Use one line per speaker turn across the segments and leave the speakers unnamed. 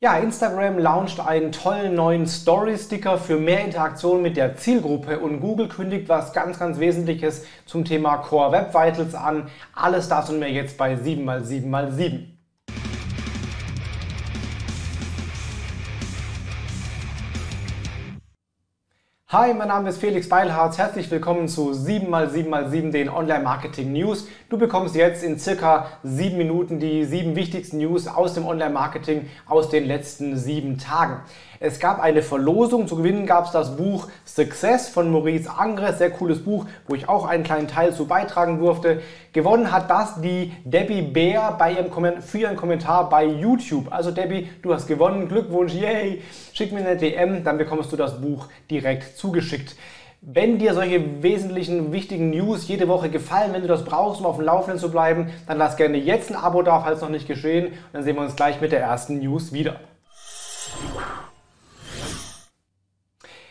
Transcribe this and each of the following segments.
Ja, Instagram launcht einen tollen neuen Story-Sticker für mehr Interaktion mit der Zielgruppe und Google kündigt was ganz, ganz Wesentliches zum Thema Core Web Vitals an. Alles das und mehr jetzt bei 7x7x7. Hi, mein Name ist Felix Beilharz. Herzlich willkommen zu 7x7x7, den Online-Marketing News. Du bekommst jetzt in circa sieben Minuten die sieben wichtigsten News aus dem Online-Marketing aus den letzten sieben Tagen. Es gab eine Verlosung. Zu gewinnen gab es das Buch Success von Maurice Angres. Sehr cooles Buch, wo ich auch einen kleinen Teil zu beitragen durfte. Gewonnen hat das die Debbie Bär bei ihrem für ihren Kommentar bei YouTube. Also Debbie, du hast gewonnen. Glückwunsch, yay! Schick mir eine DM, dann bekommst du das Buch direkt zugeschickt. Wenn dir solche wesentlichen, wichtigen News jede Woche gefallen, wenn du das brauchst, um auf dem Laufenden zu bleiben, dann lass gerne jetzt ein Abo da, falls noch nicht geschehen. Dann sehen wir uns gleich mit der ersten News wieder.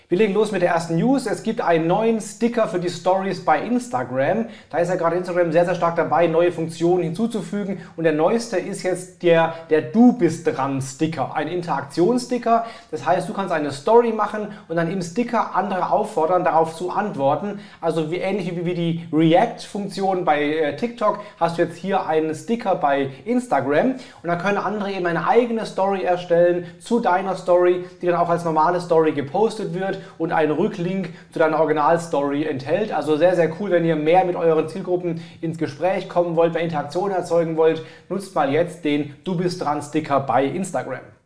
Wir legen los mit der ersten News. Es gibt einen neuen Sticker für die Stories bei Instagram. Da ist ja gerade Instagram sehr, sehr stark dabei, neue Funktionen hinzuzufügen. Und der neueste ist jetzt der, der Du bist dran Sticker, ein Interaktionssticker. Das heißt, du kannst eine Story machen und dann im Sticker andere auffordern, darauf zu antworten. Also wie ähnlich wie, die React-Funktion bei äh, TikTok hast du jetzt hier einen Sticker bei Instagram. Und dann können andere eben eine eigene Story erstellen zu deiner Story, die dann auch als normale Story gepostet wird und einen Rücklink zu deiner Originalstory enthält. Also sehr, sehr cool, wenn ihr mehr mit euren Zielgruppen ins Gespräch kommen wollt, mehr Interaktion erzeugen wollt, nutzt mal jetzt den Du bist dran Sticker bei Instagram.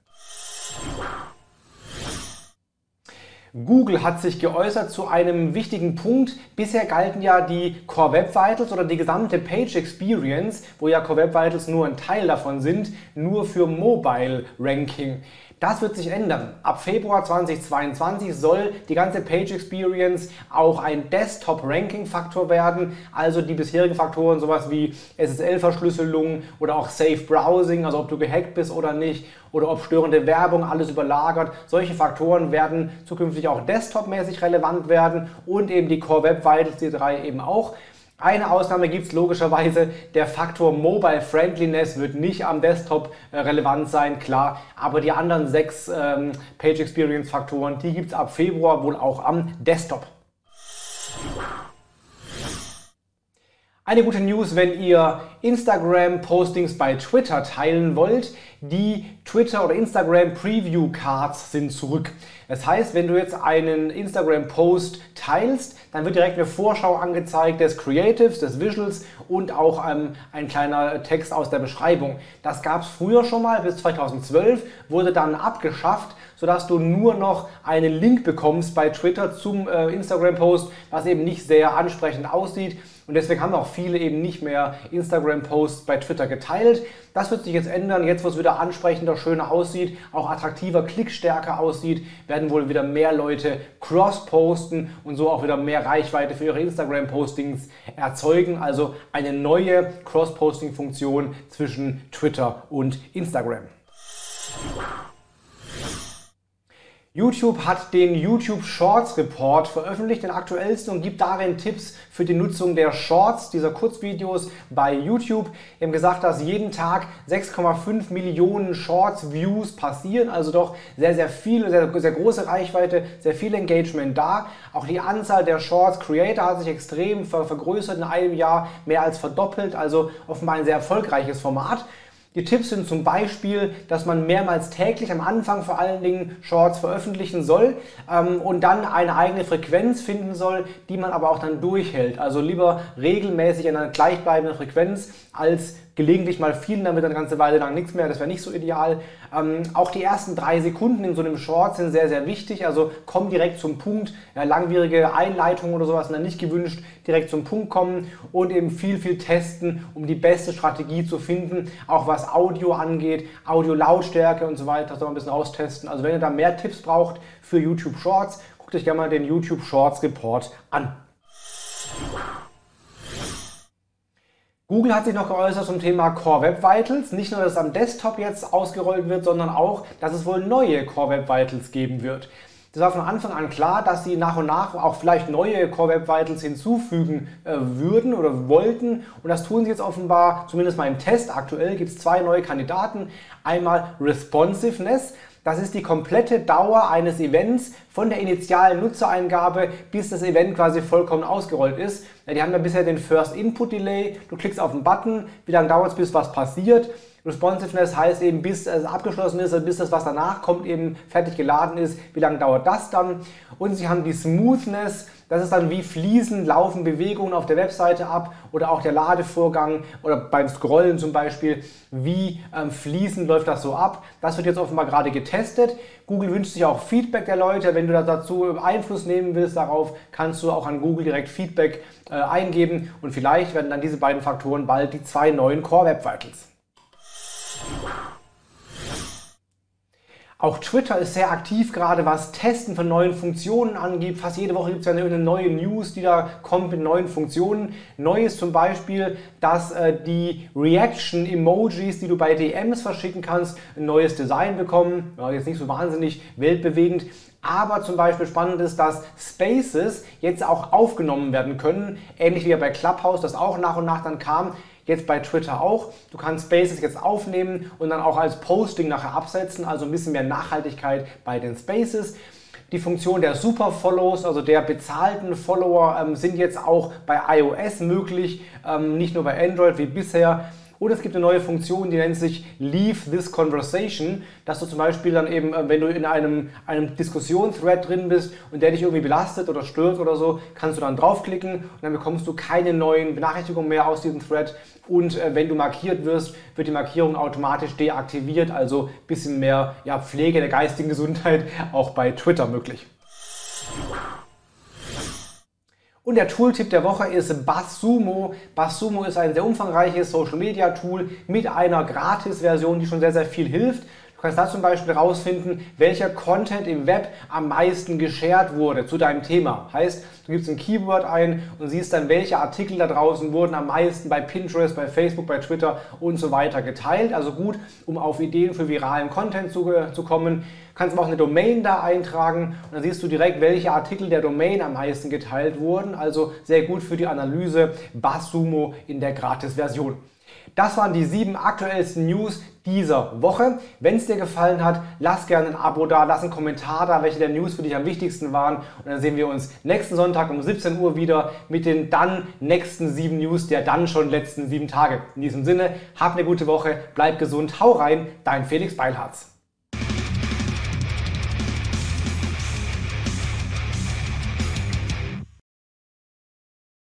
Google hat sich geäußert zu einem wichtigen Punkt. Bisher galten ja die Core Web Vitals oder die gesamte Page Experience, wo ja Core Web Vitals nur ein Teil davon sind, nur für Mobile Ranking. Das wird sich ändern. Ab Februar 2022 soll die ganze Page Experience auch ein Desktop-Ranking-Faktor werden. Also die bisherigen Faktoren, sowas wie SSL-Verschlüsselung oder auch Safe Browsing, also ob du gehackt bist oder nicht, oder ob störende Werbung alles überlagert. Solche Faktoren werden zukünftig auch desktop-mäßig relevant werden und eben die Core Web Vitals, die drei eben auch. Eine Ausnahme gibt es logischerweise, der Faktor Mobile Friendliness wird nicht am Desktop äh, relevant sein, klar, aber die anderen sechs ähm, Page Experience Faktoren, die gibt es ab Februar wohl auch am Desktop. Eine gute News, wenn ihr Instagram-Postings bei Twitter teilen wollt. Die Twitter- oder Instagram-Preview-Cards sind zurück. Das heißt, wenn du jetzt einen Instagram-Post teilst, dann wird direkt eine Vorschau angezeigt des Creatives, des Visuals und auch ähm, ein kleiner Text aus der Beschreibung. Das gab es früher schon mal, bis 2012, wurde dann abgeschafft, sodass du nur noch einen Link bekommst bei Twitter zum äh, Instagram-Post, was eben nicht sehr ansprechend aussieht. Und deswegen haben auch viele eben nicht mehr Instagram-Posts bei Twitter geteilt. Das wird sich jetzt ändern. Jetzt, wo es wieder ansprechender, schöner aussieht, auch attraktiver, klickstärker aussieht, werden wohl wieder mehr Leute cross-posten und so auch wieder mehr Reichweite für ihre Instagram-Postings erzeugen. Also eine neue Cross-Posting-Funktion zwischen Twitter und Instagram. YouTube hat den YouTube Shorts Report veröffentlicht, den aktuellsten, und gibt darin Tipps für die Nutzung der Shorts, dieser Kurzvideos bei YouTube. Wir haben gesagt, dass jeden Tag 6,5 Millionen Shorts Views passieren, also doch sehr, sehr viele, sehr, sehr große Reichweite, sehr viel Engagement da. Auch die Anzahl der Shorts Creator hat sich extrem vergrößert in einem Jahr, mehr als verdoppelt, also offenbar ein sehr erfolgreiches Format. Die Tipps sind zum Beispiel, dass man mehrmals täglich am Anfang vor allen Dingen Shorts veröffentlichen soll ähm, und dann eine eigene Frequenz finden soll, die man aber auch dann durchhält. Also lieber regelmäßig in einer gleichbleibenden Frequenz als gelegentlich mal dann wird eine ganze Weile lang nichts mehr, das wäre nicht so ideal. Ähm, auch die ersten drei Sekunden in so einem Short sind sehr, sehr wichtig, also komm direkt zum Punkt, ja, langwierige Einleitungen oder sowas sind dann nicht gewünscht, direkt zum Punkt kommen und eben viel, viel testen, um die beste Strategie zu finden, auch was Audio angeht, Audio-Lautstärke und so weiter, soll man ein bisschen austesten. Also wenn ihr da mehr Tipps braucht für YouTube Shorts, guckt euch gerne mal den YouTube Shorts Report an. Google hat sich noch geäußert zum Thema Core Web Vitals. Nicht nur, dass es am Desktop jetzt ausgerollt wird, sondern auch, dass es wohl neue Core Web Vitals geben wird. Das war von Anfang an klar, dass sie nach und nach auch vielleicht neue Core Web Vitals hinzufügen äh, würden oder wollten. Und das tun sie jetzt offenbar, zumindest mal im Test. Aktuell gibt es zwei neue Kandidaten. Einmal Responsiveness. Das ist die komplette Dauer eines Events von der initialen Nutzereingabe, bis das Event quasi vollkommen ausgerollt ist. Die haben ja bisher den First Input Delay. Du klickst auf den Button, wie lange dauert es, bis was passiert. Responsiveness heißt eben, bis es abgeschlossen ist, also bis das, was danach kommt, eben fertig geladen ist. Wie lange dauert das dann? Und sie haben die Smoothness, das ist dann wie fließend laufen Bewegungen auf der Webseite ab oder auch der Ladevorgang oder beim Scrollen zum Beispiel. Wie ähm, fließend läuft das so ab? Das wird jetzt offenbar gerade getestet. Google wünscht sich auch Feedback der Leute. Wenn du dazu Einfluss nehmen willst darauf, kannst du auch an Google direkt Feedback äh, eingeben und vielleicht werden dann diese beiden Faktoren bald die zwei neuen Core Web Vitals. Auch Twitter ist sehr aktiv, gerade was Testen von neuen Funktionen angeht. Fast jede Woche gibt es eine neue News, die da kommt mit neuen Funktionen. Neues zum Beispiel, dass äh, die Reaction-Emojis, die du bei DMs verschicken kannst, ein neues Design bekommen. Ja, jetzt nicht so wahnsinnig weltbewegend. Aber zum Beispiel spannend ist, dass Spaces jetzt auch aufgenommen werden können, ähnlich wie bei Clubhouse, das auch nach und nach dann kam jetzt bei Twitter auch. Du kannst Spaces jetzt aufnehmen und dann auch als Posting nachher absetzen, also ein bisschen mehr Nachhaltigkeit bei den Spaces. Die Funktion der Super Follows, also der bezahlten Follower, ähm, sind jetzt auch bei iOS möglich, ähm, nicht nur bei Android wie bisher. Oder es gibt eine neue Funktion, die nennt sich Leave this conversation, dass du zum Beispiel dann eben, äh, wenn du in einem, einem Diskussionsthread drin bist und der dich irgendwie belastet oder stört oder so, kannst du dann draufklicken und dann bekommst du keine neuen Benachrichtigungen mehr aus diesem Thread. Und äh, wenn du markiert wirst, wird die Markierung automatisch deaktiviert, also ein bisschen mehr ja, Pflege der geistigen Gesundheit auch bei Twitter möglich. Und der Tooltip der Woche ist BuzzSumo. BuzzSumo ist ein sehr umfangreiches Social Media Tool mit einer Gratis-Version, die schon sehr, sehr viel hilft. Du kannst da zum Beispiel herausfinden, welcher Content im Web am meisten geshared wurde zu deinem Thema. Heißt, du gibst ein Keyword ein und siehst dann, welche Artikel da draußen wurden am meisten bei Pinterest, bei Facebook, bei Twitter und so weiter geteilt. Also gut, um auf Ideen für viralen Content zu, zu kommen. Kannst aber auch eine Domain da eintragen und dann siehst du direkt, welche Artikel der Domain am meisten geteilt wurden. Also sehr gut für die Analyse BuzzSumo in der Gratis-Version. Das waren die sieben aktuellsten News dieser Woche. Wenn es dir gefallen hat, lass gerne ein Abo da, lass einen Kommentar da, welche der News für dich am wichtigsten waren. Und dann sehen wir uns nächsten Sonntag um 17 Uhr wieder mit den dann nächsten sieben News der dann schon letzten sieben Tage. In diesem Sinne, hab eine gute Woche, bleib gesund, hau rein, dein Felix Beilharz.